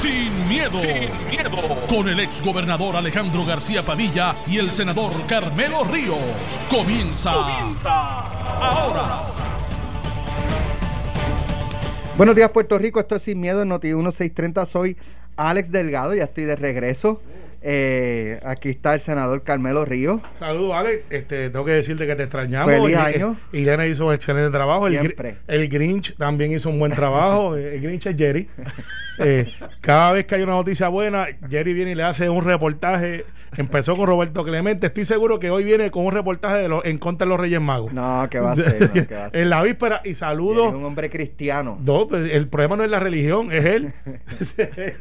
Sin miedo. Sin miedo. Con el ex gobernador Alejandro García Padilla y el senador Carmelo Ríos. Comienza. Ahora. Buenos días, Puerto Rico. Esto es Sin Miedo en Noti 1630. Soy Alex Delgado. Ya estoy de regreso. Eh, aquí está el senador Carmelo Ríos. Saludos, Alex. Este, tengo que decirte que te extrañamos. Feliz Y- año. Irene hizo un excelente trabajo. El, Siempre. el Grinch también hizo un buen trabajo. el Grinch es Jerry. Eh, cada vez que hay una noticia buena, Jerry viene y le hace un reportaje. Empezó con Roberto Clemente. Estoy seguro que hoy viene con un reportaje de los, en contra de los Reyes Magos. No, ¿qué va a ser? No, ¿qué va a ser? en la víspera. Y Es saludos. un hombre cristiano. No, pues, el problema no es la religión, es él.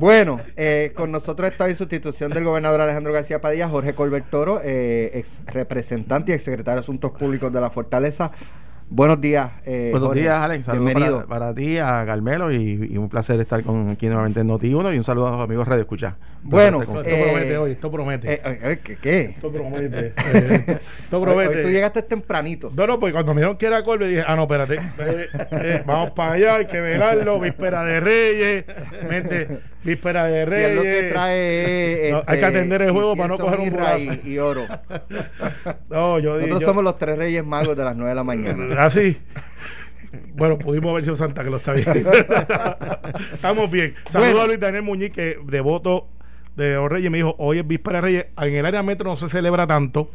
Bueno, eh, con nosotros está en sustitución del gobernador Alejandro García Padilla, Jorge Colbert Toro, eh, ex representante y ex secretario de Asuntos Públicos de la Fortaleza. Buenos días. eh, Buenos Jorge. días, Alex. Saludos Bienvenido. para, para ti, a Carmelo, y, y un placer estar con, aquí nuevamente en Noti1 y un saludo a los amigos Radio Escucha. Bueno, esto Eh, promete hoy, esto promete. Eh, eh, eh, ¿Qué? qué? esto promete. eh, esto Hoy, promete. hoy tú llegaste tempranito. No, no, pues cuando me dijeron que era Colby dije, ah, no, espérate. eh, eh, vamos para allá, hay que velarlo. Víspera de Reyes. Mente, víspera de Si Reyes. es lo que trae. No, hay que atender el juego para no coger un burazo. y, y oro. No, yo dije. Nosotros yo- somos los tres reyes magos de las 9 de la mañana. Así. Bueno, pudimos haber sido Santa que lo está bien. Estamos bien. Saludos Bueno. a Luis Daniel Muñiz, que devoto de los Reyes. Me dijo, hoy es Víspera de Reyes. En el área metro no se celebra tanto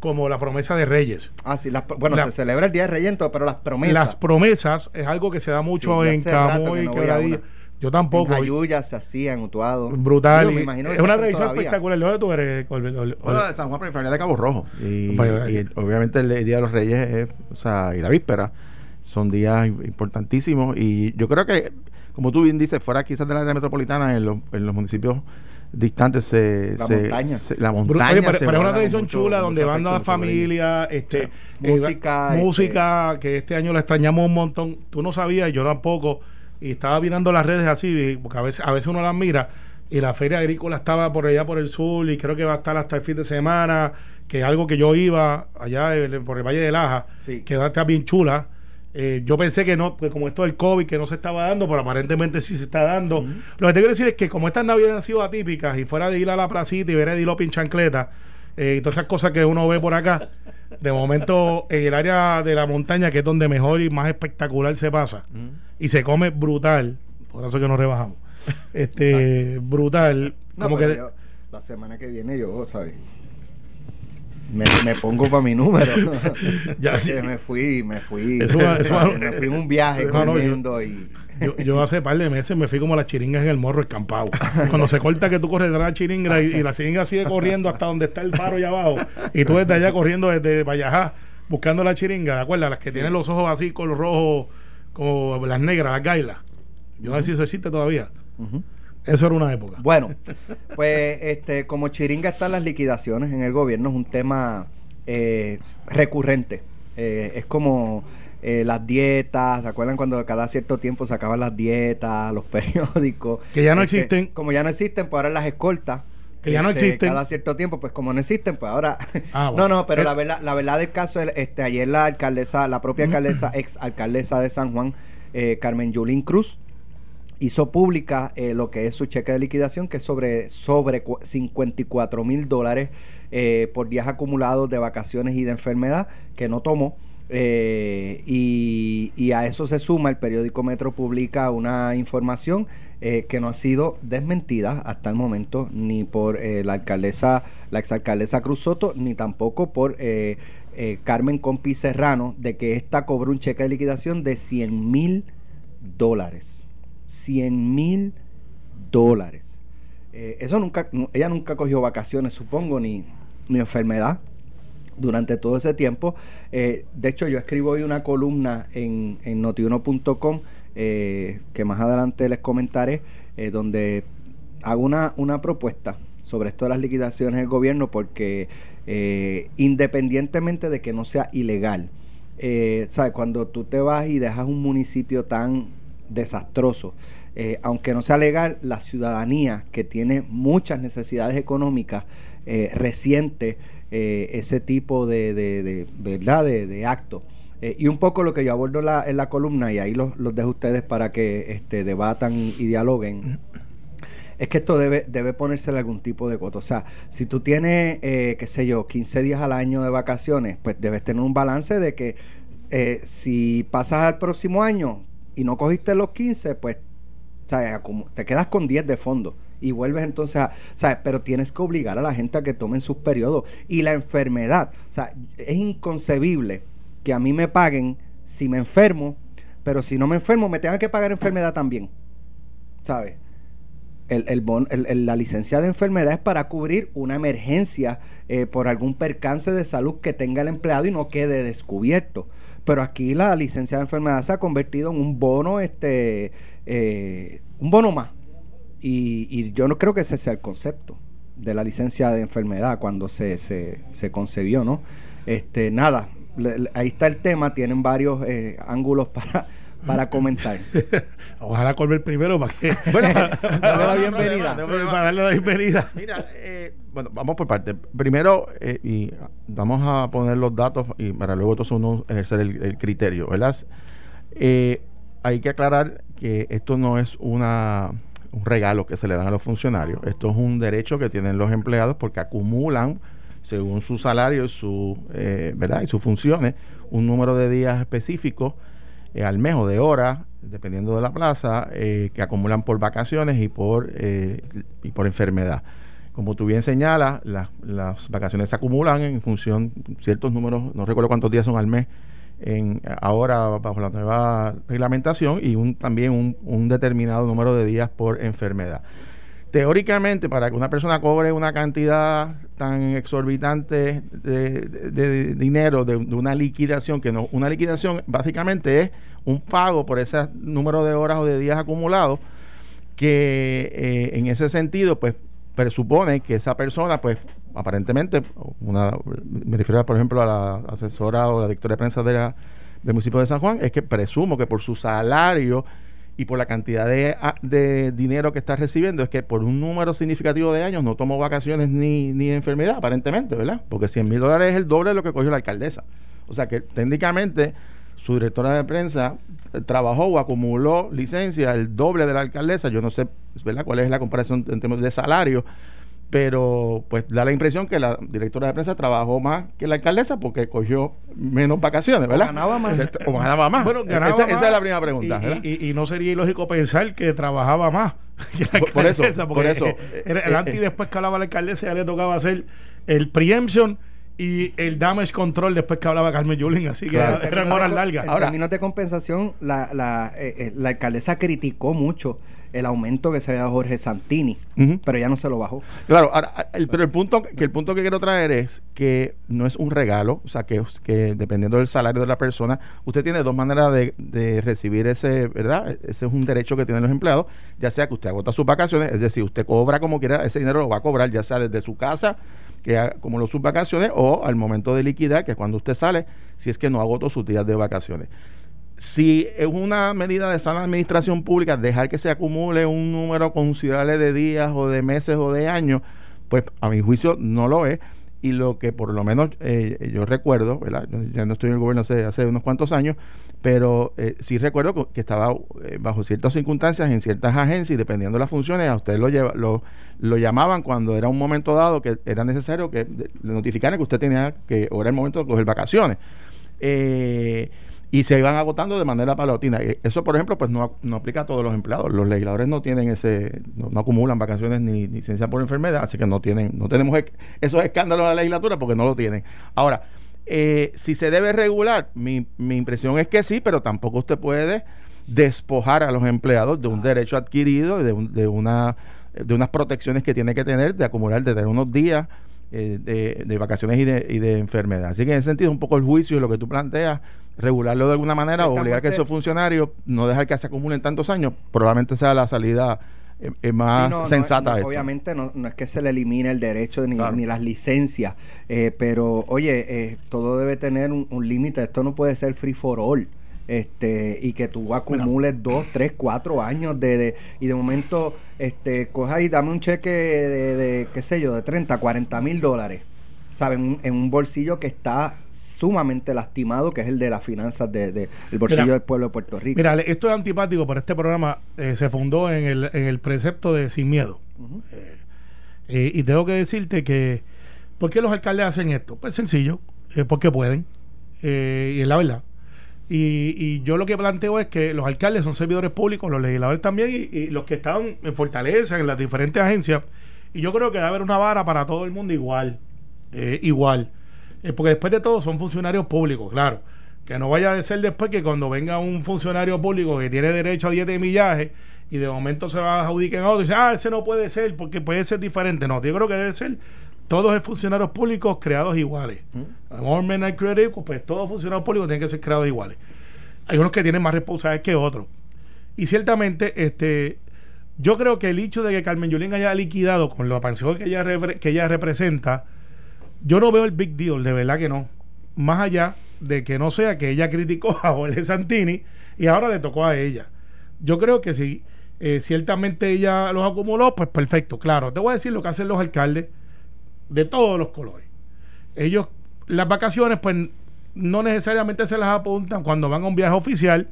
como la promesa de Reyes. Ah, sí, las- bueno, La- se celebra el Día de Reyes, pero las promesas. Las promesas es algo que se da mucho Sí, en Camuy que no Quebradilla. Yo tampoco. En Jayuya se hacía, en Utuado. Brutal. Digo, me y imagino que es una tradición todavía. espectacular. ¿De dónde tú eres, Bueno, ol- de San Juan, pero familia de Cabo Rojo. Y, obviamente el Día de los Reyes es, o sea, y la víspera son días im- importantísimos. Y yo creo que, como tú bien dices, fuera quizás del área metropolitana, en los, en los municipios distantes se... La se- montaña. se- la montaña. Oye, pero, se pero es una tradición mucho- chula mucho donde van las familias, este, Música, eh, este- música que este año la extrañamos un montón. Tú no sabías, yo tampoco, y estaba mirando las redes así, porque a veces, a veces uno las mira, y la feria agrícola estaba por allá por el sur, y creo que va a estar hasta el fin de semana, que es algo que yo iba allá por el Valle de Laja, Sí. que está bien chula. Eh, yo pensé que no, que como esto del COVID, que no se estaba dando, pero aparentemente sí se está dando. Lo que te quiero decir es que como estas navidades han sido atípicas y fuera de ir a la placita y ver a Edilo Pinchancleta eh, y todas esas cosas que uno ve por acá, de momento en el área de la montaña, que es donde mejor y más espectacular se pasa, y se come brutal, por eso que nos rebajamos, este brutal, No, como que... yo- la semana que viene yo, ¿sabes? Me, me pongo para mi número. Ya, me fui, me fui. Eso eso me fui en un viaje No, no, yo- comiendo y. Yo, yo hace par de meses me fui como las chiringas en el morro escampado. Cuando se corta que tú corres detrás de la chiringa y, y la chiringa sigue corriendo hasta donde está el faro allá abajo. Y tú desde allá corriendo desde Vallajá buscando la chiringa, ¿de acuerdo? Las que tienen los ojos así con los rojos, como las negras, las gailas. Yo no sé si eso existe todavía. Eso era una época. Bueno, pues este, como Chiringa están las liquidaciones en el gobierno, es un tema eh, recurrente. Eh, es como eh, las dietas, ¿se acuerdan cuando cada cierto tiempo sacaban las dietas, los periódicos? Que ya no Este, existen. Como ya no existen, pues ahora las escoltas. Que ya no este, existen. Cada cierto tiempo, pues como no existen, pues ahora. Ah, bueno. No, no, pero Eh. la verdad, la verdad del caso, es, este, ayer la alcaldesa, la propia alcaldesa, ex alcaldesa de San Juan, eh, Carmen Yulín Cruz, hizo pública eh, lo que es su cheque de liquidación, que es sobre, sobre cu- 54 mil dólares eh, por días acumulados de vacaciones y de enfermedad que no tomó. Eh, y, a eso se suma, el periódico Metro publica una información eh, que no ha sido desmentida hasta el momento ni por eh, la alcaldesa, la exalcaldesa Cruz Soto, ni tampoco por eh, Carmen Compi Serrano, de que esta cobró un cheque de liquidación de 100 mil dólares. 100 mil dólares. Eh, eso nunca, nu- ella nunca cogió vacaciones, supongo, ni, ni enfermedad durante todo ese tiempo. Eh, de hecho, yo escribo hoy una columna en, en notiuno.com eh, que más adelante les comentaré, donde hago una, una propuesta sobre esto de las liquidaciones del gobierno, porque independientemente de que no sea ilegal, ¿sabes? Cuando tú te vas y dejas un municipio tan desastroso, eh, aunque no sea legal, la ciudadanía que tiene muchas necesidades económicas eh, eh, ese tipo de, de, ¿verdad? de, de. Eh, y un poco lo que yo abordo la, en la columna, y ahí los, los dejo ustedes para que este, debatan y, dialoguen, es que esto debe, debe ponérsele algún tipo de coto. O sea, si tú tienes, qué sé yo, 15 días al año de vacaciones, pues debes tener un balance de que si pasas al próximo año y no cogiste los 15, pues te quedas con 10 de fondo y vuelves entonces a, ¿sabes? Pero tienes que obligar a la gente a que tomen sus periodos. Y la enfermedad, o sea, es inconcebible que a mí me paguen si me enfermo, pero si no me enfermo me tengan que pagar enfermedad también. ¿Sabes? El, el, la licencia de enfermedad es para cubrir una emergencia eh, por algún percance de salud que tenga el empleado y no quede descubierto. Pero aquí la licencia de enfermedad se ha convertido en un bono, este, eh, un bono más. Y, y, yo no creo que ese sea el concepto de la licencia de enfermedad cuando se, se, se concebió, ¿no? Este, nada, ahí está el tema, tienen varios eh, ángulos para, para comentar. Ojalá Colbert primero para que bueno, darle la bienvenida. para darle la bienvenida. Mira, eh, bueno, vamos por parte. Primero, eh, y vamos a poner los datos y para luego todos uno ejercer el, criterio, ¿verdad? hay que aclarar que esto no es una un regalo que se le dan a los funcionarios. Esto es un derecho que tienen los empleados porque acumulan según su salario su, eh, ¿verdad? y sus funciones, un número de días específicos eh, al mes o de horas, dependiendo de la plaza, eh, que acumulan por vacaciones y por, y por enfermedad. Como tú bien señalas, las vacaciones se acumulan en función ciertos números, no recuerdo cuántos días son al mes, en, ahora bajo la nueva reglamentación y también un, un determinado número de días por enfermedad teóricamente, para que una persona cobre una cantidad tan exorbitante de, dinero de, una liquidación, que no, una liquidación básicamente es un pago por ese número de horas o de días acumulados, que eh, en ese sentido, pues presupone que esa persona, pues aparentemente, una, me refiero por ejemplo a la asesora o la directora de prensa del municipio de San Juan, es que presumo que por su salario y por la cantidad de, de, dinero que está recibiendo es que por un número significativo de años no tomó vacaciones ni, ni enfermedad, aparentemente, ¿verdad? Porque 100 mil dólares es el doble de lo que cogió la alcaldesa. O sea que técnicamente su directora de prensa eh, trabajó o acumuló licencia el doble de la alcaldesa. Yo no sé, ¿verdad? ¿Cuál es la comparación en términos de salario? Pero pues da la impresión que la directora de prensa trabajó más que la alcaldesa porque cogió menos vacaciones, ¿verdad? O ganaba más. O ganaba más. Bueno, ganaba esa, es la primera pregunta. Y, y, no sería ilógico pensar que trabajaba más que la por, eso, por eso. Era, el eh, antes y eh. después que hablaba la alcaldesa ya le tocaba hacer el preemption y el damage control después que hablaba Carmen Yulín, así que eran horas largas. En términos de compensación, la, la, eh, la alcaldesa criticó mucho el aumento que se había dado Jorge Santini, pero ya no se lo bajó. Claro, ahora, pero el punto que el punto que quiero traer es que no es un regalo, o sea, que, que dependiendo del salario de la persona, usted tiene dos maneras de, de recibir ese, ¿verdad? Ese es un derecho que tienen los empleados, ya sea que usted agota sus vacaciones, es decir, usted cobra como quiera, ese dinero lo va a cobrar ya sea desde su casa, que como lo sus vacaciones, o al momento de liquidar, que es cuando usted sale, si es que no agotó sus días de vacaciones si es una medida de sana administración pública dejar que se acumule un número considerable de días o de meses o de años, pues a mi juicio no lo es. Y lo que por lo menos eh, yo recuerdo, ¿verdad? ya no estoy en el gobierno hace, hace unos cuantos años, pero eh, sí recuerdo que estaba eh, bajo ciertas circunstancias en ciertas agencias y dependiendo de las funciones, a usted lo, lo, lo llamaban cuando era un momento dado que era necesario que le notificaran que usted tenía que, o era el momento de coger vacaciones. Eh, y se iban agotando de manera paulatina. E, eso, por ejemplo, pues no, no, aplica a todos los empleados. Los legisladores no tienen ese, no, acumulan vacaciones ni, licencia por enfermedad, así que no tienen, no tenemos esos escándalos en la legislatura porque no lo tienen. Ahora, eh, si se debe regular, mi, mi impresión es que sí, pero tampoco usted puede despojar a los empleados de un derecho adquirido, de, de, una, de unas protecciones que tiene que tener, de acumular, de tener unos días eh, de, de, vacaciones y de, y de enfermedad. Así que en ese sentido, un poco el juicio y lo que tú planteas regularlo de alguna manera, obligar que esos funcionarios no dejar que se acumulen tantos años, probablemente sea la salida eh, eh, más sensata. obviamente no, es que se le elimine el derecho ni, ni las licencias, eh, pero oye, todo debe tener un, límite, esto no puede ser free for all. Este, y que tú acumules dos, tres, cuatro años de, y de momento este coja y dame un cheque de, de qué sé yo, de 30, 40 mil dólares, ¿sabes? En, en un bolsillo que está sumamente lastimado, que es el de las finanzas del de, bolsillo del pueblo de Puerto Rico. Mira, esto es antipático, pero este programa eh, se fundó en el, en el precepto de sin miedo. Eh, eh, y tengo que decirte que, ¿por qué los alcaldes hacen esto? Pues sencillo, porque pueden, y es la verdad. Y, yo lo que planteo es que los alcaldes son servidores públicos, los legisladores también, y, los que están en Fortaleza, en las diferentes agencias. Y yo creo que debe haber una vara para todo el mundo igual. Eh, igual. Eh, porque después de todo son funcionarios públicos, claro. Que no vaya a ser después que cuando venga un funcionario público que tiene derecho a dieta de millaje y de momento se va a adjudicar a otro y dice, ah, ese no puede ser porque puede ser diferente. No, yo creo que debe ser todos los funcionarios públicos creados iguales. Mm. pues todos los funcionarios públicos tienen que ser creados iguales. Hay unos que tienen más responsabilidades que otros. Y ciertamente, este, yo creo que el hecho de que Carmen Yulín haya liquidado con la pensión que ella, que ella representa, yo no veo el big deal, de verdad que no. Más allá de que no sea que ella criticó a Jorge Santini y ahora le tocó a ella. Yo creo que si eh, ciertamente ella los acumuló, pues perfecto. Claro, te voy a decir lo que hacen los alcaldes de todos los colores. Ellos, las vacaciones, pues no necesariamente se las apuntan cuando van a un viaje oficial,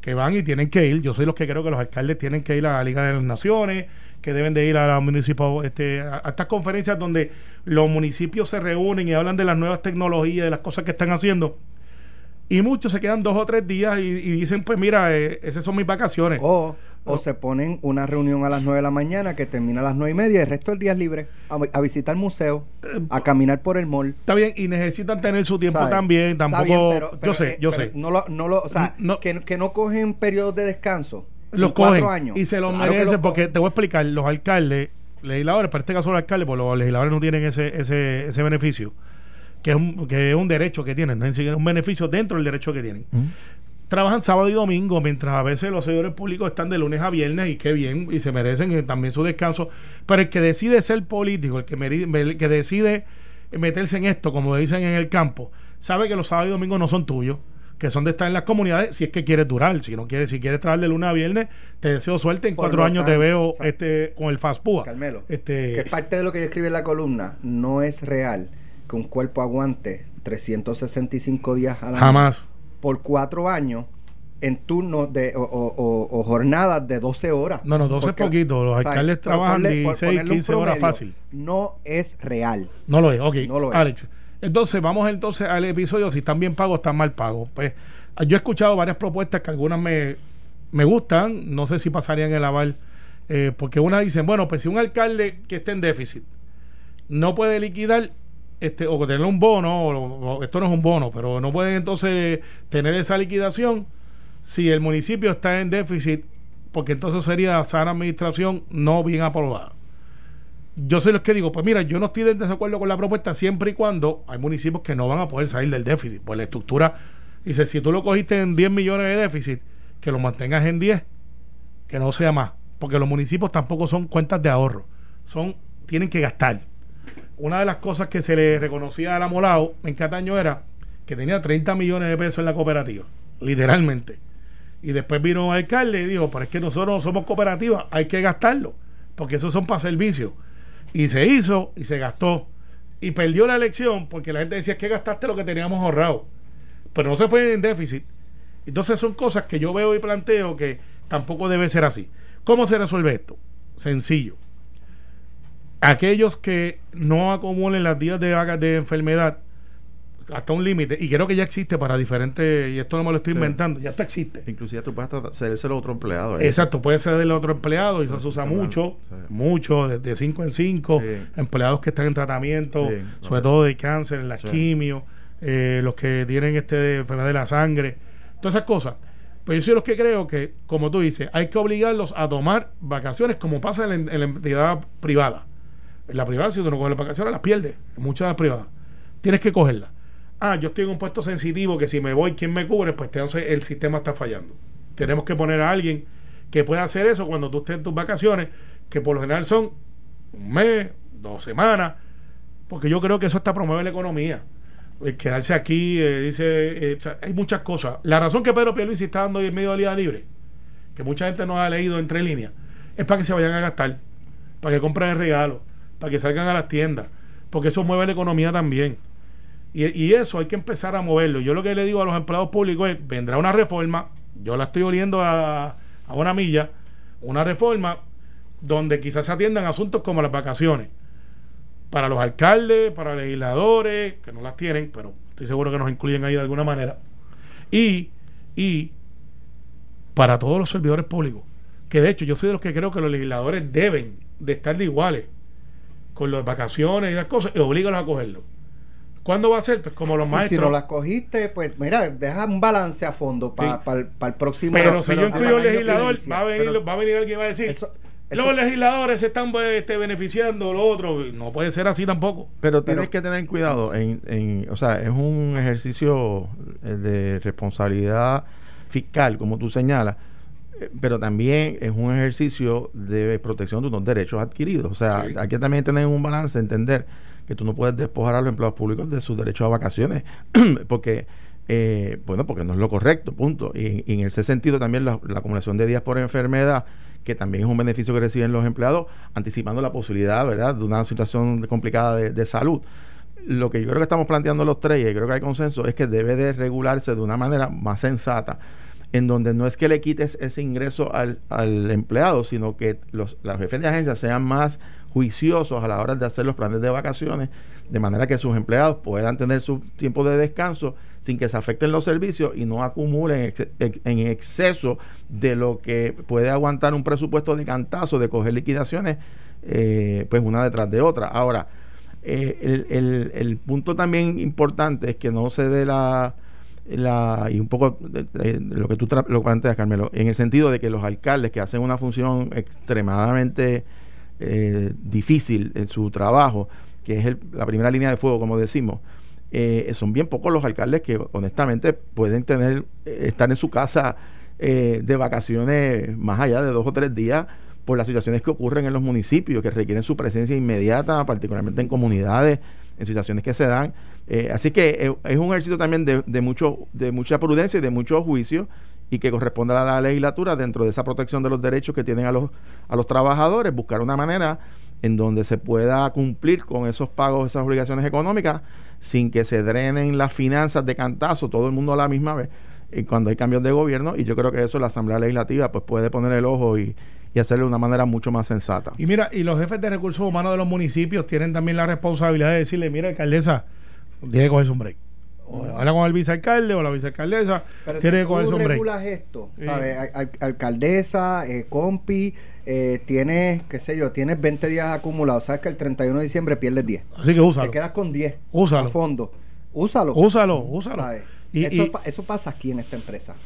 que van y tienen que ir. Yo soy los que creo que los alcaldes tienen que ir a la Liga de las Naciones, que deben de ir a la municipal, este, a, estas conferencias donde los municipios se reúnen y hablan de las nuevas tecnologías, de las cosas que están haciendo. Y muchos se quedan dos o tres días y, dicen, pues mira, eh, esas son mis vacaciones. O, o se ponen una reunión a las nueve de la mañana que termina a las nueve y media y el resto del día es libre. A, visitar el museo, a caminar por el mall. Está bien, y necesitan tener su tiempo también. Tampoco, yo sé, yo sé. No lo, no lo, o sea, que, que, no cogen periodos de descanso. Los cogen años. y se los merecen porque te voy a explicar, los alcaldes, legisladores, para este caso los alcaldes, porque los legisladores no tienen ese, ese, ese beneficio que es un, que es un derecho que tienen, no es un beneficio dentro del derecho que tienen. Trabajan sábado y domingo, mientras a veces los servidores públicos están de lunes a viernes y qué bien, y se merecen eh, también su descanso. Pero el que decide ser político, el que, el que decide meterse en esto, como dicen en el campo, sabe que los sábados y domingos no son tuyos que son de estar en las comunidades si es que quieres durar. Si no quieres, si quieres trabajar de lunes a viernes, te deseo suerte. En cuatro años te veo este con el FASPUA. Carmelo, este, que parte de lo que yo escribe en la columna no es real que un cuerpo aguante 365 días al año Jamás. por cuatro años en turnos de, o, jornadas de 12 horas. No, no, 12 es poquito. Los alcaldes trabajan 16, 15 horas fácil. No es real. No lo es, ok. No lo Alex. Entonces, vamos entonces al episodio. Si están bien pagos, están mal pagos. Pues yo he escuchado varias propuestas que algunas me, me gustan. No sé si pasarían el aval. Eh, porque unas dicen, bueno, pues si un alcalde que esté en déficit no puede liquidar, este, o tener un bono, esto no es un bono, pero no pueden entonces tener esa liquidación si el municipio está en déficit, porque entonces sería sana administración no bien aprobada. Yo soy los que digo, pues mira, yo no estoy de desacuerdo con la propuesta siempre y cuando hay municipios que no van a poder salir del déficit. Pues la estructura dice, si tú lo cogiste en 10 millones de déficit, que lo mantengas en 10, que no sea más, porque los municipios tampoco son cuentas de ahorro, son tienen que gastar una de las cosas que se le reconocía a la Molao en Cataño era que tenía 30 millones de pesos en la cooperativa, literalmente. Y después vino un alcalde y dijo, pero es que nosotros no somos cooperativa, hay que gastarlo, porque esos son para servicios. Y se hizo y se gastó. Y perdió la elección porque la gente decía que gastaste lo que teníamos ahorrado. Pero no se fue en déficit. Entonces son cosas que yo veo y planteo que tampoco debe ser así. ¿Cómo se resuelve esto? Sencillo aquellos que no acumulen las días de, de enfermedad hasta un límite, y creo que ya existe para diferentes, y esto no me lo estoy inventando, ya está existe. Inclusive tú puedes cederse a otro empleado. Exacto, puede ser el otro empleado, y eso se usa mucho, mucho, de 5 en 5, empleados que están en tratamiento, sobre todo de cáncer, en la quimio, eh, los que tienen este enfermedad de la sangre, todas esas cosas. Pues yo soy los que creo que, como tú dices, hay que obligarlos a tomar vacaciones como pasa en la entidad privada en la privada, si tú no coges las vacaciones, las pierdes. En muchas de las privadas. Tienes que cogerlas. Ah, yo estoy en un puesto sensitivo que si me voy, ¿quién me cubre? Pues entonces el sistema está fallando. Tenemos que poner a alguien que pueda hacer eso cuando tú estés en tus vacaciones, que por lo general son un mes, dos semanas, porque yo creo que eso hasta promueve la economía. Quedarse aquí, eh, dice, eh, hay muchas cosas. La razón que Pedro Pierluisi está dando hoy en medio de la libre, que mucha gente no ha leído entre líneas, es para que se vayan a gastar, para que compren el regalo para que salgan a las tiendas, porque eso mueve la economía también. Y, eso hay que empezar a moverlo. Yo lo que le digo a los empleados públicos es, vendrá una reforma, yo la estoy oliendo a, a una milla, una reforma donde quizás se atiendan asuntos como las vacaciones. Para los alcaldes, para legisladores, que no las tienen, pero estoy seguro que nos incluyen ahí de alguna manera. Y, y para todos los servidores públicos. Que de hecho yo soy de los que creo que los legisladores deben de estar de iguales con las vacaciones y las cosas y obligarlos a cogerlo. ¿Cuándo va a ser? Pues como los maestros. si no las cogiste, pues mira, deja un balance a fondo para el próximo Pero si yo incluyo legislador, va a, venir, va a venir alguien y va a decir. los legisladores se están pues, este, beneficiando, lo otro. No puede ser así tampoco. Pero tienes que tener cuidado. En, en, o sea, es un ejercicio eh, de responsabilidad fiscal, como tú señalas eh, pero también es un ejercicio de protección de unos derechos adquiridos. O sea, hay que también tener un balance, entender que tú no puedes despojar a los empleados públicos de sus derechos a vacaciones, porque, eh, bueno, porque no es lo correcto, punto. Y, en ese sentido también la, acumulación de días por enfermedad, que también es un beneficio que reciben los empleados, anticipando la posibilidad, ¿verdad?, de una situación complicada de, salud lo que yo creo que estamos planteando los tres, y creo que hay consenso, es que debe de regularse de una manera más sensata, en donde no es que le quites ese ingreso al, empleado, sino que los, los jefes de agencia sean más juiciosos a la hora de hacer los planes de vacaciones, de manera que sus empleados puedan tener su tiempo de descanso sin que se afecten los servicios y no acumulen en exceso de lo que puede aguantar un presupuesto de cantazo, de coger liquidaciones, eh, pues una detrás de otra. Ahora, eh, el, punto también importante es que no se dé la, la y un poco de, lo que tú lo planteas, Carmelo, en el sentido de que los alcaldes que hacen una función extremadamente eh, difícil en su trabajo, que es la primera línea de fuego, como decimos, eh, son bien pocos los alcaldes que honestamente pueden tener, eh, estar en su casa de vacaciones más allá de dos o tres días por las situaciones que ocurren en los municipios, que requieren su presencia inmediata, particularmente en comunidades, en situaciones que se dan. así que es un ejercicio también de, de, mucho, de mucha prudencia y de mucho juicio y que corresponde a la legislatura dentro de esa protección de los derechos que tienen a los, a los trabajadores, buscar una manera en donde se pueda cumplir con esos pagos, esas obligaciones económicas, sin que se drenen las finanzas de cantazo, todo el mundo a la misma vez, y cuando hay cambios de gobierno, y yo creo que eso la Asamblea Legislativa pues puede poner el ojo y, y hacerlo de una manera mucho más sensata. Y mira, y los jefes de recursos humanos de los municipios tienen también la responsabilidad de decirle, mira, alcaldesa, tiene que cogerse un break habla con el vicealcalde o la vicealcaldesa. Pero tiene si tú regulas esto, ¿sabes? alcaldesa, eh, compi, eh, tienes, qué sé yo, tienes 20 días acumulados. Sabes que el 31 de diciembre pierdes 10. Así que úsalo. Te quedas con 10. Úsalo. A fondo. Úsalo. Úsalo, úsalo. Y, eso, eso pasa aquí en esta empresa.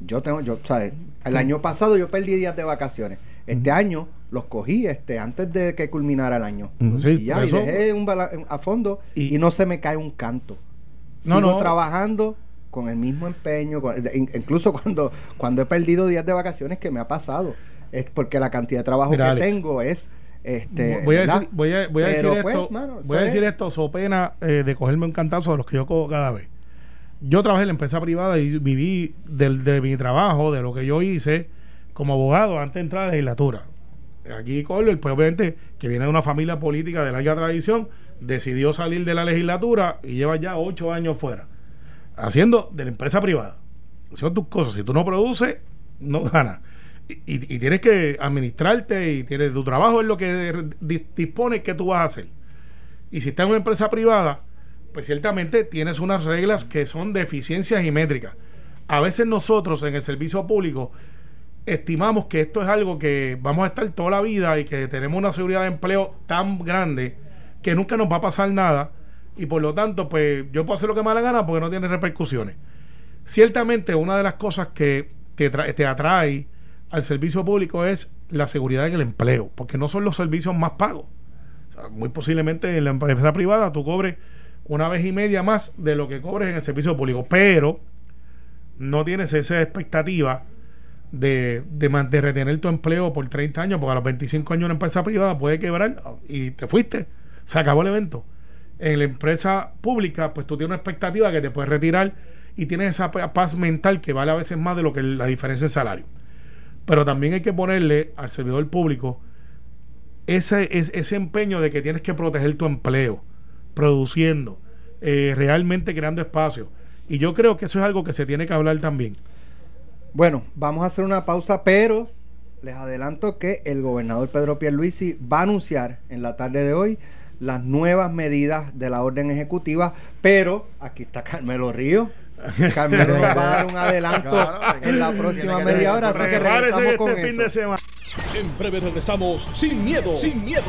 Yo tengo, yo, ¿sabes? El año pasado yo perdí días de vacaciones. Este año los cogí este antes de que culminara el año. y ya, y dejé un a fondo y no se me cae un canto sigo no, trabajando con el mismo empeño, incluso cuando, cuando he perdido días de vacaciones que me ha pasado, es porque la cantidad de trabajo que tengo es este, voy a decir, voy a, voy a decir pues, esto, voy a decir esto, so pena eh, de cogerme un cantazo de los que yo cojo cada vez. Yo trabajé en la empresa privada y viví del, de mi trabajo, de lo que yo hice como abogado antes de entrar a la legislatura. Aquí Colbert, pues obviamente, que viene de una familia política de larga tradición, decidió salir de la legislatura y lleva ya ocho años fuera, haciendo de la empresa privada. Son tus cosas. Si tú no produces, no ganas. Y, tienes que administrarte y tienes tu trabajo es lo que dispone que tú vas a hacer. Y si estás en una empresa privada, pues ciertamente tienes unas reglas que son de eficiencias y métricas. A veces nosotros en el servicio público estimamos que esto es algo que vamos a estar toda la vida y que tenemos una seguridad de empleo tan grande que nunca nos va a pasar nada y por lo tanto, pues yo puedo hacer lo que me da la gana porque no tiene repercusiones. Ciertamente, una de las cosas que te, te atrae al servicio público es la seguridad en el empleo, porque no son los servicios más pagos. muy posiblemente en la empresa privada tú cobres una vez y media más de lo que cobres en el servicio público, pero no tienes esa expectativa de, de, de retener tu empleo por 30 años, porque a los 25 años una empresa privada puede quebrar y te fuiste se acabó el evento. En la empresa pública, pues tú tienes una expectativa que te puedes retirar y tienes esa paz mental que vale a veces más de lo que la diferencia de salario. Pero también hay que ponerle al servidor público ese, ese empeño de que tienes que proteger tu empleo, produciendo. eh, realmente creando espacio. Y yo creo que eso es algo que se tiene que hablar también. Bueno, vamos a hacer una pausa, pero les adelanto que el gobernador Pedro Pierluisi va a anunciar en la tarde de hoy las nuevas medidas de la orden ejecutiva, pero aquí está Carmelo Río. Carmelo nos va a dar un adelanto en la próxima media hora, así que regresamos este con fin eso. de semana. En breve regresamos sin miedo, sin miedo,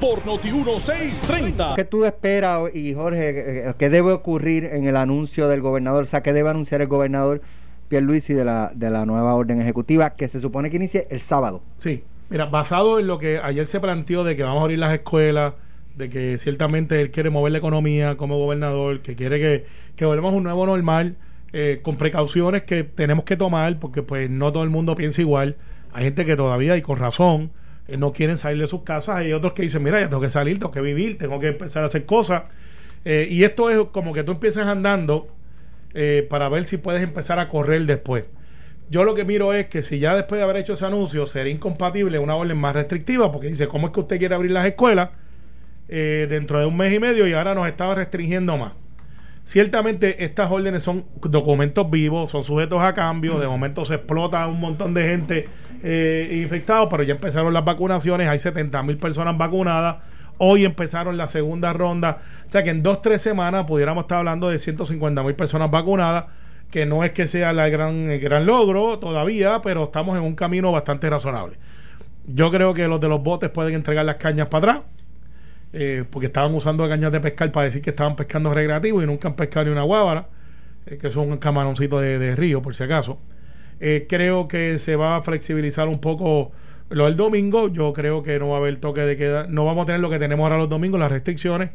por Noti 1630. ¿Qué tú esperas, y Jorge, eh, qué debe ocurrir en el anuncio del gobernador? O sea, ¿qué debe anunciar el gobernador Pierluisi de la, de la nueva orden ejecutiva que se supone que inicie el sábado? Sí, mira, basado en lo que ayer se planteó de que vamos a abrir las escuelas, de que ciertamente él quiere mover la economía como gobernador, que quiere que, que volvamos a un nuevo normal, eh, con precauciones que tenemos que tomar, porque pues no todo el mundo piensa igual. Hay gente que todavía, y con razón, eh, no quieren salir de sus casas. Hay otros que dicen, mira, ya tengo que salir, tengo que vivir, tengo que empezar a hacer cosas. Eh, y esto es como que tú empiezas andando para ver si puedes empezar a correr después. Yo lo que miro es que si ya después de haber hecho ese anuncio sería incompatible una orden más restrictiva, porque dice, ¿cómo es que usted quiere abrir las escuelas eh, dentro de un mes y medio y ahora nos estaba restringiendo más? Ciertamente estas órdenes son documentos vivos, son sujetos a cambio, de momento se explota un montón de gente eh, infectados, pero ya empezaron las vacunaciones, hay 70 mil personas vacunadas, hoy empezaron la segunda ronda, o sea que en dos, tres semanas pudiéramos estar hablando de 150 mil personas vacunadas, que no es que sea la gran, el gran logro todavía, pero estamos en un camino bastante razonable. Yo creo que los de los botes pueden entregar las cañas para atrás, eh, porque estaban usando cañas de pescar para decir que estaban pescando recreativo y nunca han pescado ni una guábara, eh, que es un camaroncito de, río, por si acaso. Eh, creo que se va a flexibilizar un poco lo del domingo. Yo creo que no va a haber toque de queda. No vamos a tener lo que tenemos ahora los domingos, las restricciones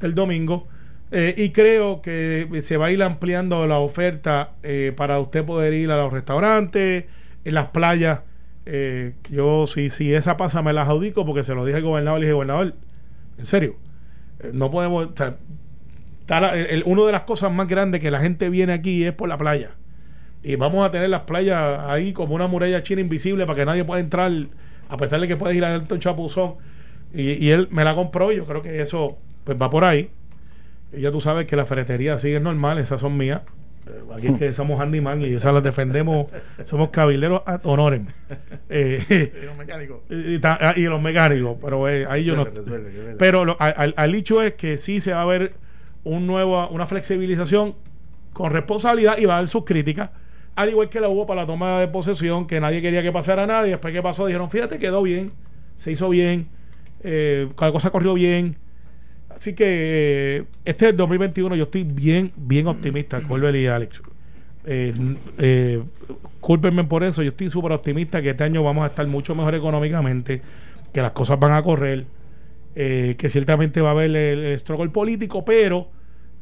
del domingo. Eh, y creo que se va a ir ampliando la oferta para usted poder ir a los restaurantes, en las playas. Yo, si, si esa pasa, me la adjudico porque se lo dije al gobernador. Le dije, gobernador, en serio, eh, no podemos. o una de las cosas más grandes que la gente viene aquí es por la playa. Y vamos a tener las playas ahí como una muralla china invisible para que nadie pueda entrar, a pesar de que puedes ir a un chapuzón. Y, él me la compró yo creo que eso pues va por ahí. Y ya tú sabes que la ferretería sigue normal, esas son mías. Eh, Aquí es que somos handyman y esas las defendemos, somos cabileros ad honorem. Eh, y, ta- ah, y los mecánicos, pero eh, ahí yo no. Pero lo, al, al- dicho es que sí se va a ver un nuevo, una flexibilización con responsabilidad y va a haber sus críticas. Al igual que la hubo para la toma de posesión, que nadie quería que pasara nada. Y después que pasó, dijeron: Fíjate, quedó bien, se hizo bien, eh, cada cosa corrió bien. Así que eh, este es el 2021. Yo estoy bien, bien optimista, Colbert y Alex. Eh, eh, cúlpenme por eso. Yo estoy súper optimista que este año vamos a estar mucho mejor económicamente, que las cosas van a correr, eh, que ciertamente va a haber el, el struggle político, pero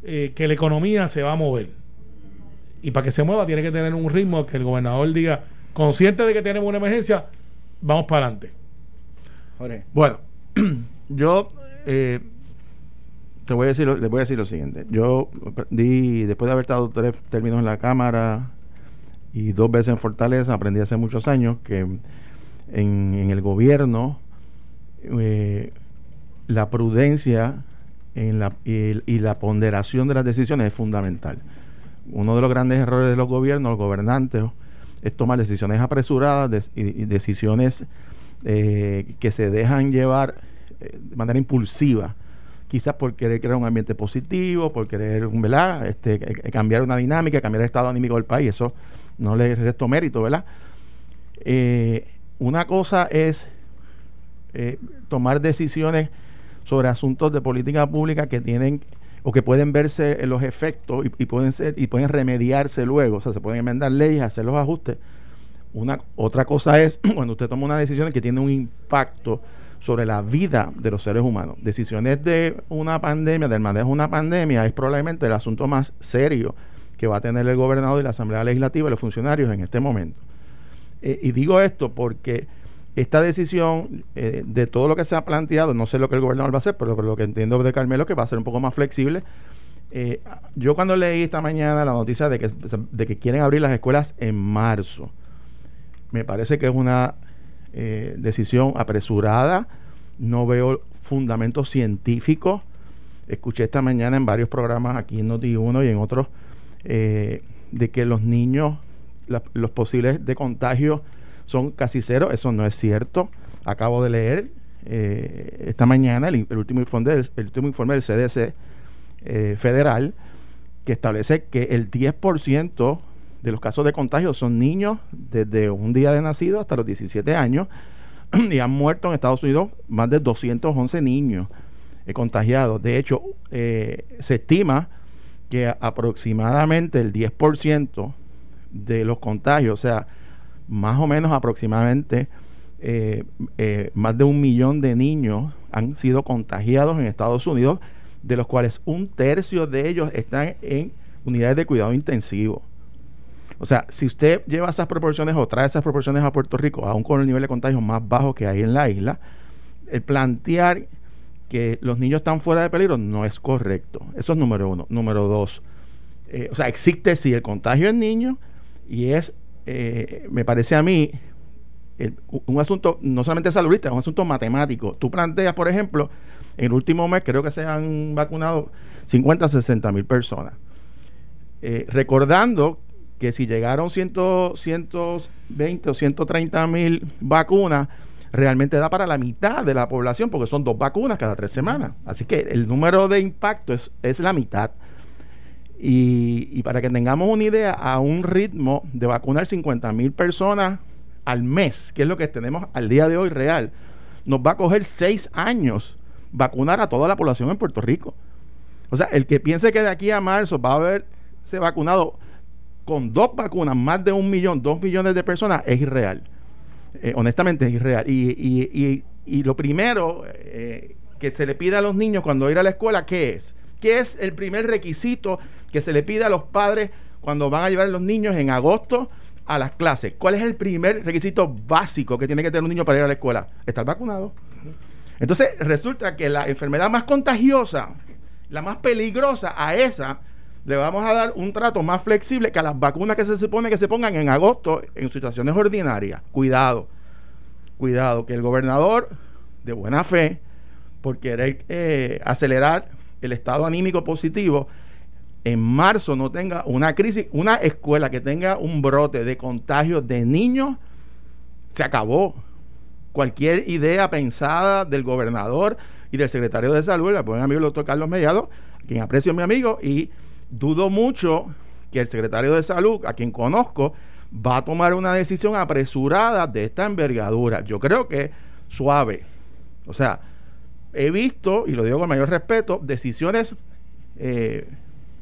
eh, que la economía se va a mover. Y para que se mueva tiene que tener un ritmo que el gobernador diga, consciente de que tenemos una emergencia, vamos para adelante. Jorge. Bueno, yo eh, te voy a decir, les voy a decir lo siguiente. Yo di, después de haber estado tres términos en la Cámara y dos veces en Fortaleza, aprendí hace muchos años que en, el gobierno eh, la prudencia y, la ponderación de las decisiones es fundamental. Uno de los grandes errores de los gobiernos, los gobernantes, es tomar decisiones apresuradas y decisiones eh, que se dejan llevar eh, de manera impulsiva, quizás por querer crear un ambiente positivo, por querer. Este, eh, cambiar una dinámica, cambiar el estado anímico del país, eso no le resto mérito, ¿verdad? Eh, una cosa es eh, tomar decisiones sobre asuntos de política pública que tienen o que pueden verse los efectos y, y pueden ser y pueden remediarse luego, o sea, se pueden enmendar leyes, hacer los ajustes. Una otra cosa es cuando usted toma una decisión que tiene un impacto sobre la vida de los seres humanos. Decisiones de una pandemia, del manejo una pandemia, es probablemente el asunto más serio que va a tener el gobernador y la Asamblea Legislativa y los funcionarios en este momento. Eh, y digo esto porque esta decisión, eh, de todo lo que se ha planteado, no sé lo que el gobernador va a hacer, pero, pero lo que entiendo de Carmelo es que va a ser un poco más flexible. Eh, yo cuando leí esta mañana la noticia de que, de que quieren abrir las escuelas en marzo, me parece que es una eh, decisión apresurada, no veo fundamentos científicos escuché esta mañana en varios programas aquí en Noti1 y en otros eh, de que los niños, los posibles de contagio son casi cero. Eso no es cierto. Acabo de leer eh, esta mañana el, último informe del, el último informe del CDC eh, federal que establece que el 10% de los casos de contagio son niños desde un día de nacido hasta los 17 años y han muerto en Estados Unidos más de 211 niños eh, contagiados. De hecho, se estima que aproximadamente el 10% de los contagios, o sea, más o menos aproximadamente eh, eh, más de un millón de niños han sido contagiados en Estados Unidos, de los cuales un tercio de ellos están en unidades de cuidado intensivo. O sea, si usted lleva esas proporciones o trae esas proporciones a Puerto Rico, aún con el nivel de contagio más bajo que hay en la isla, el plantear que los niños están fuera de peligro no es correcto. Eso es número uno. Número dos, eh, o sea, existe sí el contagio en niños y es, me parece a mí, un asunto no solamente saludista, es un asunto matemático. Tú planteas, por ejemplo, en el último mes creo que se han vacunado 50, 60 mil personas. Eh, recordando que si llegaron 100, 120 o 130 mil vacunas, realmente da para la mitad de la población, porque son dos vacunas cada tres semanas. Así que el número de impacto es, es la mitad. Y, y, para que tengamos una idea, a un ritmo de vacunar 50 mil personas al mes, que es lo que tenemos al día de hoy real, nos va a coger seis años vacunar a toda la población en Puerto Rico. O sea, el que piense que de aquí a marzo va a haberse vacunado con dos vacunas, más de un millón, dos millones de personas, es irreal. Eh, honestamente es irreal. Y, lo primero eh, que se le pide a los niños cuando ir a la escuela, ¿qué es? ¿Qué es el primer requisito que se le pide a los padres cuando van a llevar a los niños en agosto a las clases. ¿Cuál es el primer requisito básico que tiene que tener un niño para ir a la escuela? Estar vacunado. Entonces, resulta que la enfermedad más contagiosa, la más peligrosa, a esa le vamos a dar un trato más flexible que a las vacunas que se supone que se pongan en agosto en situaciones ordinarias. Cuidado, cuidado, que el gobernador, de buena fe, por querer eh, acelerar el estado anímico positivo, en marzo no tenga una crisis, una escuela que tenga un brote de contagio de niños, se acabó. Cualquier idea pensada del gobernador y del secretario de salud, el buen amigo el doctor Carlos Mellado, quien aprecio a mi amigo, y dudo mucho que el secretario de salud, a quien conozco, va a tomar una decisión apresurada de esta envergadura. Yo creo que suave. O sea, he visto, y lo digo con mayor respeto, decisiones eh,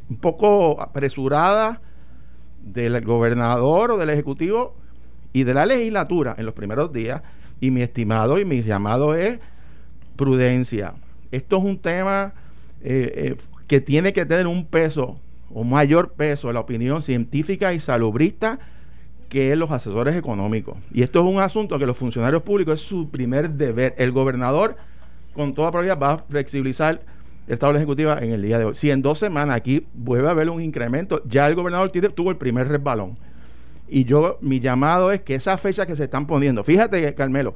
un poco apresurada del gobernador o del ejecutivo y de la legislatura en los primeros días. Y mi estimado y mi llamado es prudencia. Esto es un tema eh, eh, que tiene que tener un peso o mayor peso la opinión científica y salubrista que los asesores económicos. Y esto es un asunto que los funcionarios públicos es su primer deber. El gobernador, con toda probabilidad, va a flexibilizar el Estado Ejecutiva en el día de hoy. Si en dos semanas aquí vuelve a haber un incremento, ya el gobernador tuvo el primer resbalón. Y yo, mi llamado es que esas fechas que se están poniendo, fíjate, Carmelo,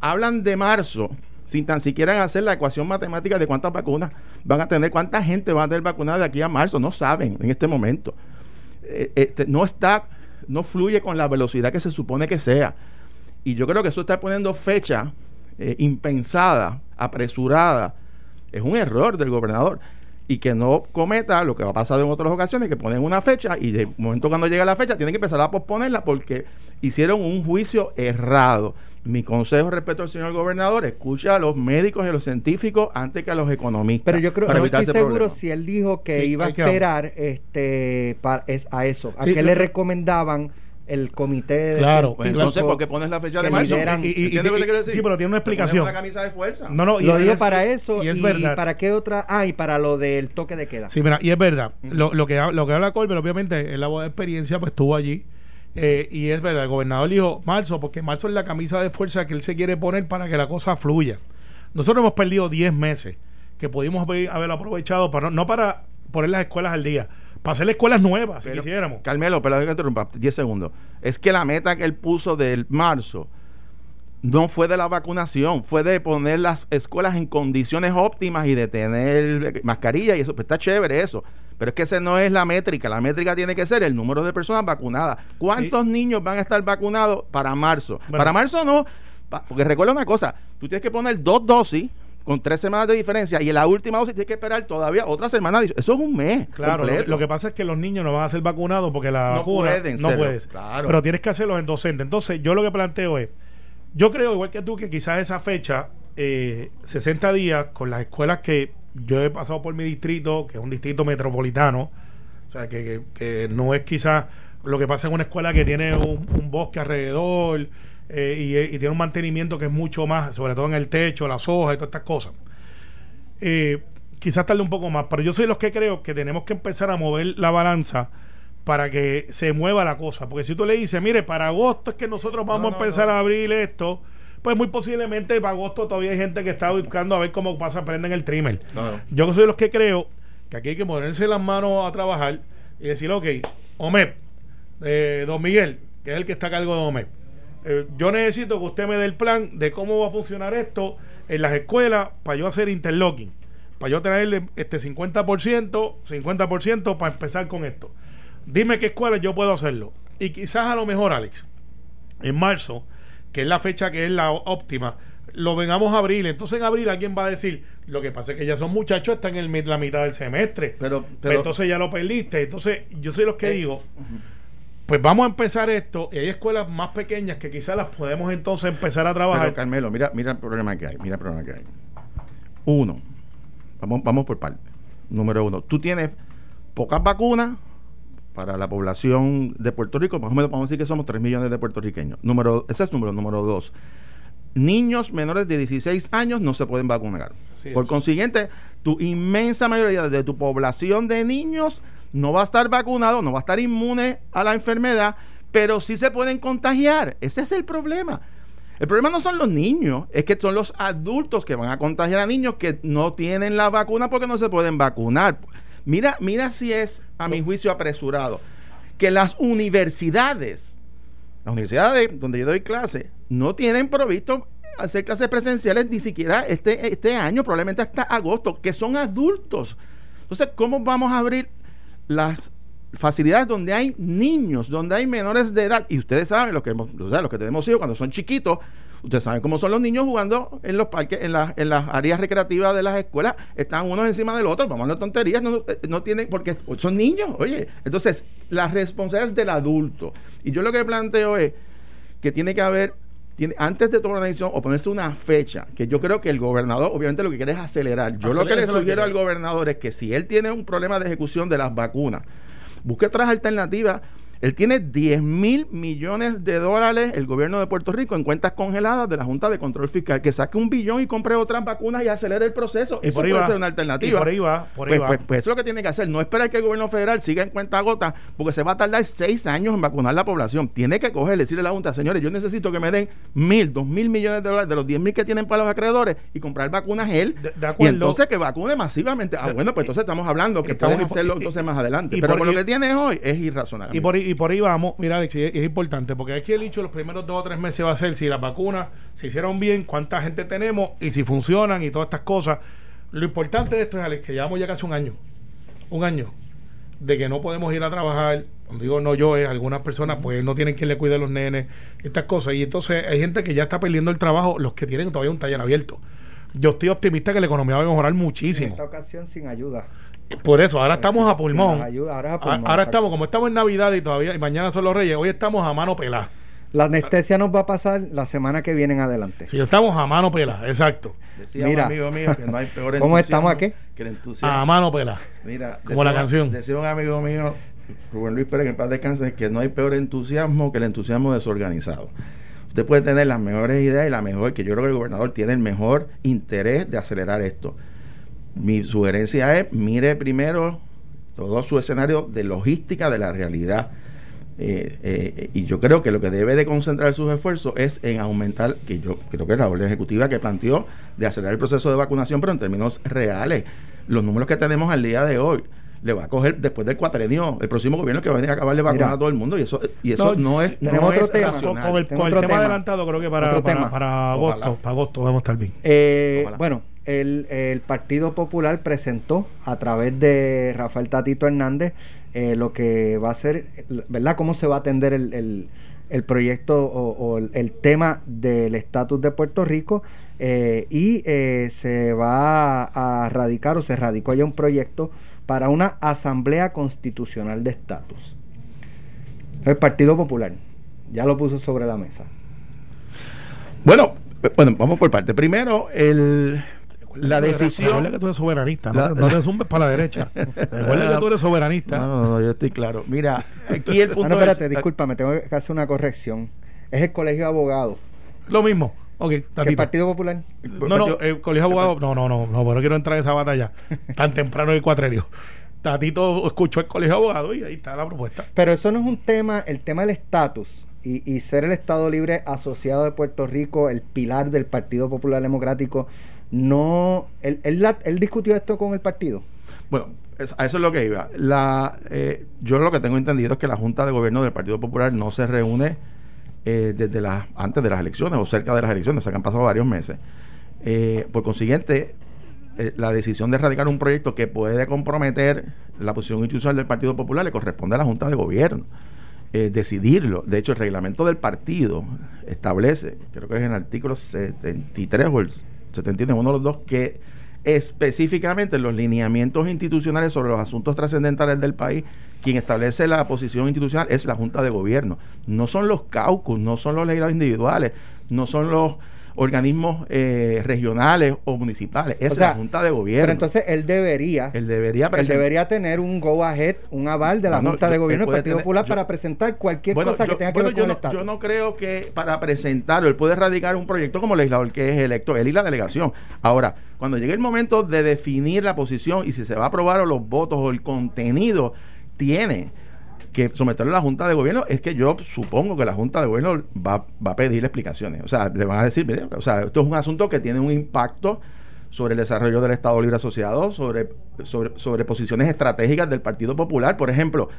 hablan de marzo sin tan siquiera hacer la ecuación matemática de cuántas vacunas van a tener, cuánta gente va a tener vacunada de aquí a marzo, no saben en este momento. Eh, este, no está, no fluye con la velocidad que se supone que sea. Y yo creo que eso está poniendo fecha eh, impensada, apresurada, es un error del gobernador y que no cometa lo que ha pasado en otras ocasiones, que ponen una fecha y de momento cuando llega la fecha tienen que empezar a posponerla porque hicieron un juicio errado. Mi consejo respecto al señor gobernador, escucha a los médicos y a los científicos antes que a los economistas. Pero yo creo, no estoy seguro si él dijo que iba a esperar este, para, es, a eso, a que le recomendaban el comité de claro entonces ¿por qué pones la fecha de marzo? y, y, y, sí pero tiene una explicación. una camisa de fuerza. No no lo digo para eso y, es verdad. para qué otra ah y para lo del toque de queda. Sí mira y es verdad. Lo, lo, que lo que habla Colbert obviamente en la voz de experiencia pues estuvo allí eh, y es verdad el gobernador dijo marzo porque marzo es la camisa de fuerza que él se quiere poner para que la cosa fluya nosotros hemos perdido 10 meses que pudimos haber, aprovechado para no para poner las escuelas al día para hacer escuelas nuevas, si quisiéramos. Carmelo, pero que interrumpa, 10 segundos. Es que la meta que él puso del marzo no fue de la vacunación, fue de poner las escuelas en condiciones óptimas y de tener mascarilla y eso, pues está chévere eso. Pero es que esa no es la métrica, la métrica tiene que ser el número de personas vacunadas. ¿Cuántos niños van a estar vacunados para marzo? para marzo no, porque recuerda una cosa, tú tienes que poner dos dosis con tres semanas de diferencia y en la última dosis tienes que esperar todavía otra semana. Eso es un mes. Claro, lo que, pasa es que los niños no van a ser vacunados porque la no vacuna pueden no puedes. Claro. Pero tienes que hacerlo en docente. Entonces, yo lo que planteo es, yo creo, igual que tú, que quizás esa fecha, eh, 60 días, con las escuelas que yo he pasado por mi distrito, que es un distrito metropolitano, o sea, que, no es quizás lo que pasa en una escuela que tiene un, bosque alrededor eh, y, tiene un mantenimiento que es mucho más, sobre todo en el techo, las hojas y todas estas cosas. Eh, quizás tarde un poco más, pero yo soy los que creo que tenemos que empezar a mover la balanza para que se mueva la cosa. Porque si tú le dices, mire, para agosto es que nosotros vamos a empezar a abrir esto, pues muy posiblemente para agosto todavía hay gente que está buscando a ver cómo pasa, prenden el trimmer. Yo soy de los que creo que aquí hay que ponerse las manos a trabajar y decir, ok, OMEP, eh, Don Miguel, que es el que está a cargo de OMEP, eh, yo necesito que usted me dé el plan de cómo va a funcionar esto en las escuelas para yo hacer interlocking, para yo traerle este 50%, 50% para empezar con esto dime qué escuela yo puedo hacerlo. Y quizás a lo mejor, Alex, en marzo, que es la fecha que es la óptima, lo vengamos a abril. Entonces en abril alguien va a decir, lo que pasa es que ya son muchachos, están en la mitad del semestre. Pero, pero entonces ya lo perdiste. Entonces yo soy los que eh, digo, pues vamos a empezar esto. Y hay escuelas más pequeñas que quizás las podemos entonces empezar a trabajar. Pero Carmelo, mira, mira el problema que hay. Mira el problema que hay. Uno, vamos, vamos por parte. Número uno, tú tienes pocas vacunas para la población de Puerto Rico, más o menos podemos decir que somos 3 millones de puertorriqueños. Número, ese es número número 2. Niños menores de 16 años no se pueden vacunar. Por consiguiente, tu inmensa mayoría de tu población de niños no va a estar vacunado, no va a estar inmune a la enfermedad, pero sí se pueden contagiar. Ese es el problema. El problema no son los niños, es que son los adultos que van a contagiar a niños que no tienen la vacuna porque no se pueden vacunar. Mira, mira si es, a mi juicio, apresurado. Que las universidades, las universidades donde yo doy clase, no tienen provisto hacer clases presenciales ni siquiera este, este año, probablemente hasta agosto, que son adultos. Entonces, ¿cómo vamos a abrir las facilidades donde hay niños, donde hay menores de edad? Y ustedes saben, los que, hemos, los que tenemos hijos cuando son chiquitos, Ustedes saben cómo son los niños jugando en los parques, en, en las áreas recreativas de las escuelas. Están unos encima del otro, vamos a tonterías, no, eh, no tienen, porque son niños, oye. Entonces, la responsabilidad es del adulto. Y yo lo que planteo es que tiene que haber tiene, antes de tomar una decisión o ponerse una fecha, que yo creo que el gobernador obviamente lo que quiere es acelerar. Yo lo que le sugiero al gobernador es que si él tiene un problema de ejecución de las vacunas, busque otras alternativas él tiene 10 mil millones de dólares, el gobierno de Puerto Rico, en cuentas congeladas de la Junta de Control Fiscal, que saque un billón y compre otras vacunas y acelere el proceso. Y eso puede ser una alternativa. por ahí va, por ahí pues, pues, pues, eso es lo que tiene que hacer. No esperar que el gobierno federal siga en cuenta gota, porque se va a tardar seis años en vacunar la población. Tiene que coger, decirle a la Junta, señores, yo necesito que me den mil, dos mil millones de dólares de los 10 mil que tienen para los acreedores y comprar vacunas él. y entonces que vacune masivamente. Ah, bueno, pues entonces estamos hablando que estamos, hacerlo entonces más adelante. Pero con lo que tienes hoy es irrazonable. Y por, y por ahí vamos mira, Alex, es, importante porque aquí el dicho los primeros dos o tres meses va a ser si las vacunas se hicieron bien, cuánta gente tenemos y si funcionan y todas estas cosas. Lo importante de esto es, Alex, que llevamos ya casi un año, un año, de que no podemos ir a trabajar. Cuando digo no yo, es algunas personas pues no tienen quien le cuide a los nenes, estas cosas. Y entonces hay gente que ya está perdiendo el trabajo, los que tienen todavía un taller abierto. Yo estoy optimista que la economía va a mejorar muchísimo. En esta ocasión sin ayuda. Por eso, ahora estamos a pulmón. ahora, estamos, como estamos en Navidad y todavía, y mañana son los Reyes, hoy estamos a mano pelada. La anestesia nos va a pasar la semana que viene en adelante. Sí, estamos a mano pelada, exacto. Decía Mira, un amigo mío que no hay peor ¿Cómo estamos aquí? Que el entusiasmo. A mano pelada. Mira, como la canción. Decía un amigo mío, Rubén Luis Pérez, que en paz descanse, que no hay peor entusiasmo que el entusiasmo desorganizado. Usted puede tener las mejores ideas y la mejor, que yo creo que el gobernador tiene el mejor interés de acelerar esto mi sugerencia es, mire primero todo su escenario de logística de la realidad. Eh, eh, y yo creo que lo que debe de concentrar sus esfuerzos es en aumentar, que yo creo que es la orden ejecutiva que planteó de acelerar el proceso de vacunación, pero en términos reales, los números que tenemos al día de hoy. le va a coger después del cuatrenio el próximo gobierno que va a venir a acabar de vacunar a todo el mundo y eso y eso no, es tenemos otro tema. con, el, tema, adelantado creo que para, para, agosto para agosto vamos a estar bien. Eh, bueno el, el, Partido Popular presentó a través de Rafael Tatito Hernández eh, lo que va a ser verdad cómo se va a atender el, el, proyecto o, el, tema del estatus de Puerto Rico eh, y se va a, a radicar o se radicó ya un proyecto para una asamblea constitucional de estatus. El Partido Popular ya lo puso sobre la mesa. Bueno, bueno, vamos por parte. Primero, el, la decisión. Recuerda que tú eres soberanista, no, te zumbes para la derecha. Recuerda que tú eres soberanista. No, no, no, yo estoy claro. Mira, aquí el punto. no, espérate, discúlpame, tengo que hacer una corrección. Es el colegio de abogados. Lo mismo. Ok, ¿El Partido Popular? No, no, el Colegio de Abogados, no, no, no, no, pero no quiero entrar en esa batalla tan temprano el cuatrenio. Tatito escuchó el Colegio de Abogados y ahí está la propuesta. Pero eso no es un tema, el tema del estatus y, ser el Estado Libre asociado de Puerto Rico, el pilar del Partido Popular Democrático, no. Él, él, discutió esto con el partido. Bueno, a eso es lo que iba. La, eh, yo lo que tengo entendido es que la Junta de Gobierno del Partido Popular no se reúne eh, desde las antes de las elecciones o cerca de las elecciones, o sea que han pasado varios meses. Eh, por consiguiente, eh, la decisión de erradicar un proyecto que puede comprometer la posición institucional del Partido Popular le corresponde a la Junta de Gobierno. decidirlo. De hecho, el reglamento del partido establece, creo que es en el artículo 73 o el 71, uno de los dos, que específicamente los lineamientos institucionales sobre los asuntos trascendentales del país, quien establece la posición institucional es la Junta de Gobierno. No son los caucus, no son los legisladores individuales, no son los organismos eh, regionales o municipales, es la Junta de Gobierno. Pero entonces él debería, él debería, él debería tener un go ahead, un aval de la Junta de Gobierno del Partido Popular para presentar cualquier cosa que tenga que ver con el Estado. Yo no creo que para presentarlo, él puede radicar un proyecto como legislador que es electo, él y la delegación. Ahora, cuando llegue el momento de definir la posición y si se va a aprobar o los votos o el contenido, tiene que someterlo a la Junta de Gobierno, es que yo supongo que la Junta de Gobierno va, va a pedir explicaciones. O sea, le van a decir, mire, o sea, esto es un asunto que tiene un impacto sobre el desarrollo del Estado Libre Asociado, sobre, sobre, sobre posiciones estratégicas del Partido Popular. Por ejemplo,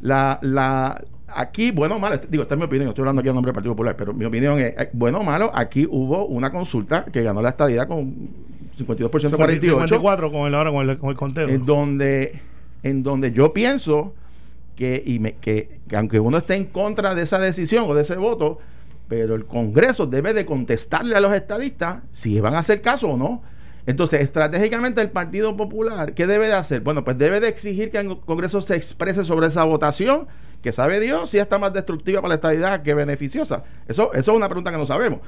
la, la, aquí, bueno o malo, digo, esta es mi opinión, estoy hablando aquí en nombre del Partido Popular, pero mi opinión es, eh, bueno o malo, aquí hubo una consulta que ganó la estadidad con 52% 48. 54 con el, ahora con el, con el conteo. En donde, en donde yo pienso que, y me, que, aunque uno esté en contra de esa decisión o de ese voto, pero el Congreso debe de contestarle a los estadistas si van a hacer caso o no. Entonces, estratégicamente el Partido Popular, ¿qué debe de hacer? Bueno, pues debe de exigir que el Congreso se exprese sobre esa votación, que sabe Dios si está más destructiva para la estadidad que beneficiosa. Eso, eso es una pregunta que no sabemos.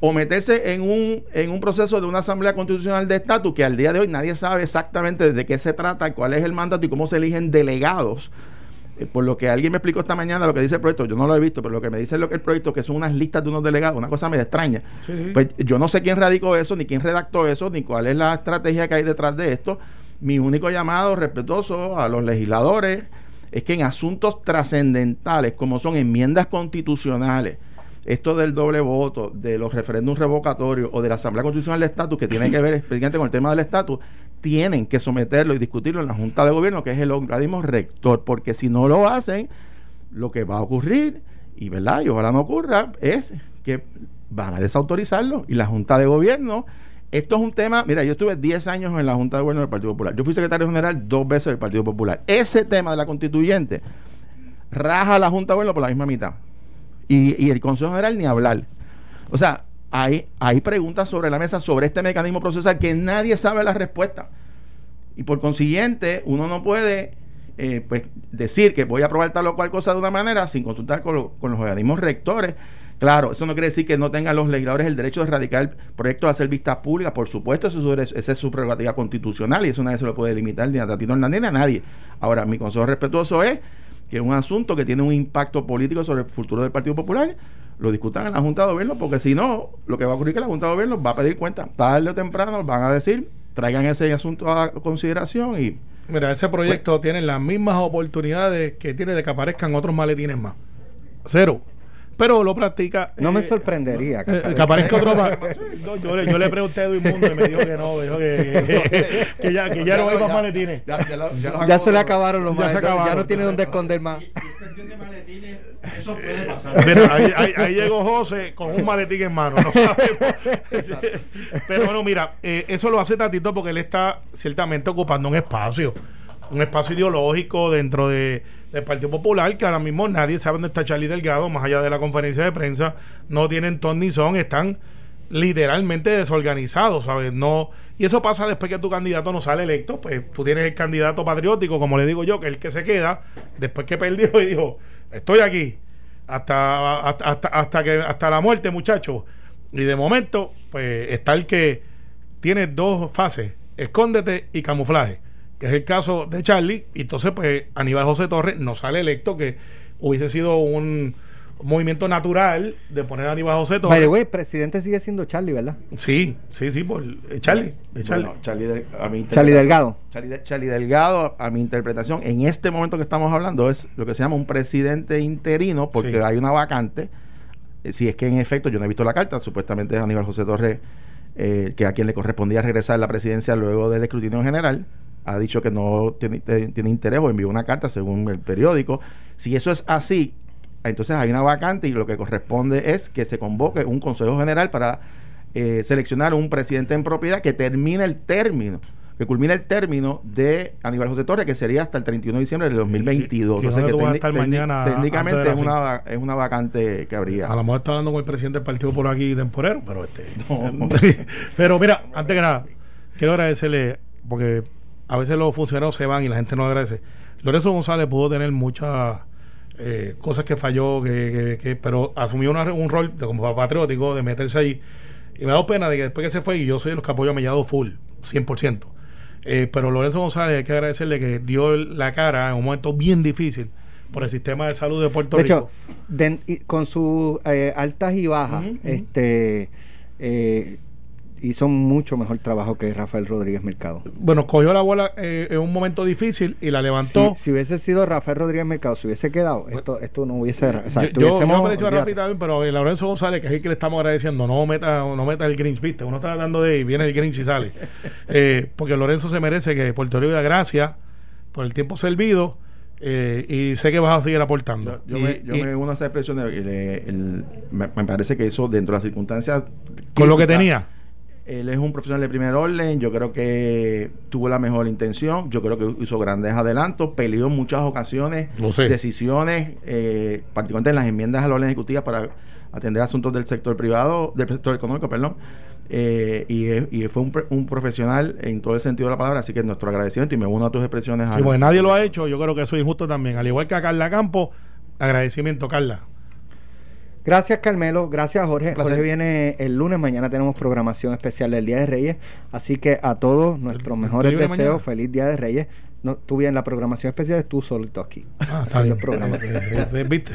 O meterse en un, en un proceso de una asamblea constitucional de estatus que al día de hoy nadie sabe exactamente de qué se trata, cuál es el mandato y cómo se eligen delegados eh, por lo que alguien me explicó esta mañana lo que dice el proyecto, yo no lo he visto, pero lo que me dice lo que el proyecto, que son unas listas de unos delegados, una cosa me extraña. Pues yo no sé quién radicó eso, ni quién redactó eso, ni cuál es la estrategia que hay detrás de esto. Mi único llamado respetuoso a los legisladores es que en asuntos trascendentales, como son enmiendas constitucionales, esto del doble voto, de los referéndums revocatorios o de la Asamblea Constitucional de Estatus, que tiene que ver específicamente con el tema del estatus, tienen que someterlo y discutirlo en la Junta de Gobierno, que es el organismo rector, porque si no lo hacen, lo que va a ocurrir, y verdad, y ojalá no ocurra, es que van a desautorizarlo. Y la Junta de Gobierno, esto es un tema, mira, yo estuve 10 años en la Junta de Gobierno del Partido Popular, yo fui secretario general dos veces del Partido Popular. Ese tema de la constituyente raja la Junta de Gobierno por la misma mitad. Y, y el Consejo General ni hablar. O sea, hay, hay preguntas sobre la mesa sobre este mecanismo procesal que nadie sabe la respuesta. Y por consiguiente, uno no puede eh, pues, decir que voy a aprobar tal o cual cosa de una manera sin consultar con, con, los organismos rectores. Claro, eso no quiere decir que no tengan los legisladores el derecho de erradicar proyectos de hacer vistas públicas. Por supuesto, eso es, esa es su prerrogativa constitucional y eso nadie se lo puede limitar ni a Tatito Hernández ni a nadie. Ahora, mi consejo respetuoso es que es un asunto que tiene un impacto político sobre el futuro del Partido Popular lo discutan en la Junta de Gobierno, porque si no, lo que va a ocurrir es que la Junta de Gobierno va a pedir cuenta. Tarde o temprano van a decir, traigan ese asunto a consideración y... Mira, ese proyecto tiene las mismas oportunidades que tiene de que aparezcan otros maletines más. Cero. pero lo practica. No me eh, sorprendería. eh, que aparezca otro más. No, yo, le, yo le pregunté a Edwin Mundo y me dijo que no, dijo que, que, que ya, que ya no hay más maletines. Ya, ya lo- ya los Ya se le acabaron los Ya se maletes, ya no tiene dónde esconder más. Eso puede pasar. Mira, ahí, ahí- ahí llegó José con un maletín en mano. No sabemos. Pero bueno, mira, eh, eso lo hace Tatito porque él está ciertamente ocupando un espacio. Un espacio ideológico dentro de, del Partido Popular que ahora mismo nadie sabe dónde está Charlie Delgado, más allá de la conferencia de prensa. No tienen ton ni son, están literalmente desorganizados, ¿sabes? No, y eso pasa después que tu candidato no sale electo, pues tú tienes el candidato patriótico, como le digo yo, que es el que se queda, después que perdió y dijo, estoy aquí, hasta, hasta, hasta, que, hasta la muerte, muchachos. Y de momento, pues está el que tiene dos fases, escóndete y camuflaje, que es el caso de Charlie, y entonces pues Aníbal José Torres no sale electo, que hubiese sido un movimiento natural de poner a Aníbal José By Torres. the way, presidente sigue siendo Charlie, ¿verdad? Sí, sí, sí, por eh, Charlie. eh, Charlie. Bueno, Charlie, Del- a mi Charlie Delgado. Charlie, De- Charlie Delgado, a mi interpretación, en este momento que estamos hablando, es lo que se llama un presidente interino, porque Sí. hay una vacante. Eh, Si es que en efecto, yo no he visto la carta, supuestamente es Aníbal José Torres, eh, que a quien le correspondía regresar la presidencia luego del escrutinio general, ha dicho que no tiene, tiene interés o envió una carta según el periódico. Si eso es así, entonces hay una vacante y lo que corresponde es que se convoque un consejo general para eh, seleccionar un presidente en propiedad que termine el término, que culmine el término de Aníbal José Torres, que sería hasta el 31 de diciembre del 2022. y- y O sea dónde que tú vas a técnic- estar técnic- mañana técnicamente es una, es una vacante que habría. A lo mejor está hablando con el presidente del partido por aquí temporero, pero este. No. pero mira, antes que nada, quiero agradecerle, porque a veces los funcionarios se van y la gente no agradece. Lorenzo González pudo tener muchas eh, cosas que falló, que, que- que- pero asumió una- un rol de, como patriótico de meterse ahí. Y me da pena de que después que se fue, y yo soy de los que apoyo a Mellado full, 100%. Eh, pero Lorenzo González hay que agradecerle que dio la cara en un momento bien difícil por el sistema de salud de Puerto De Rico. hecho, con sus eh, altas y bajas, este eh, hizo mucho mejor trabajo que Rafael Rodríguez Mercado. bueno, cogió la bola eh, en un momento difícil y la levantó. Si, si hubiese sido Rafael Rodríguez Mercado, si hubiese quedado, esto, esto no hubiese. o sea, yo, yo, aprecio a Rafi también, pero eh, Lorenzo González, que es el que le estamos agradeciendo, no meta, no meta el Grinch, viste, uno está dando de y viene el Grinch y sale. Eh, porque Lorenzo se merece que Puerto Rico dé gracias por el tiempo servido eh, y sé que vas a seguir aportando. Yo, Y- me, yo y me uno a esa expresión de- le- el- me, me parece que eso dentro de las circunstancias con lo que tenía. Él es un profesional de primer orden, yo creo que tuvo la mejor intención, yo creo que hizo grandes adelantos, peleó en muchas ocasiones Lo sé. decisiones, eh, particularmente en las enmiendas a la orden ejecutiva para atender asuntos del sector privado, del sector económico, perdón, eh, y, fue un, pre- un profesional en todo el sentido de la palabra, así que nuestro agradecimiento y me uno a tus expresiones. Sí, porque nadie lo ha hecho, yo creo que eso es injusto también. Al igual que a Carla Campo, agradecimiento, Carla. Gracias, Carmelo. Gracias, Jorge. Jorge viene el lunes. Mañana tenemos programación especial del Día de Reyes. Así que a todos nuestros ¿Tú mejores deseos. mañana? Feliz Día de Reyes. No, tú bien la programación especial, tú solito aquí. Ah, está bien. el programa. Eh, eh, eh, ¿Viste?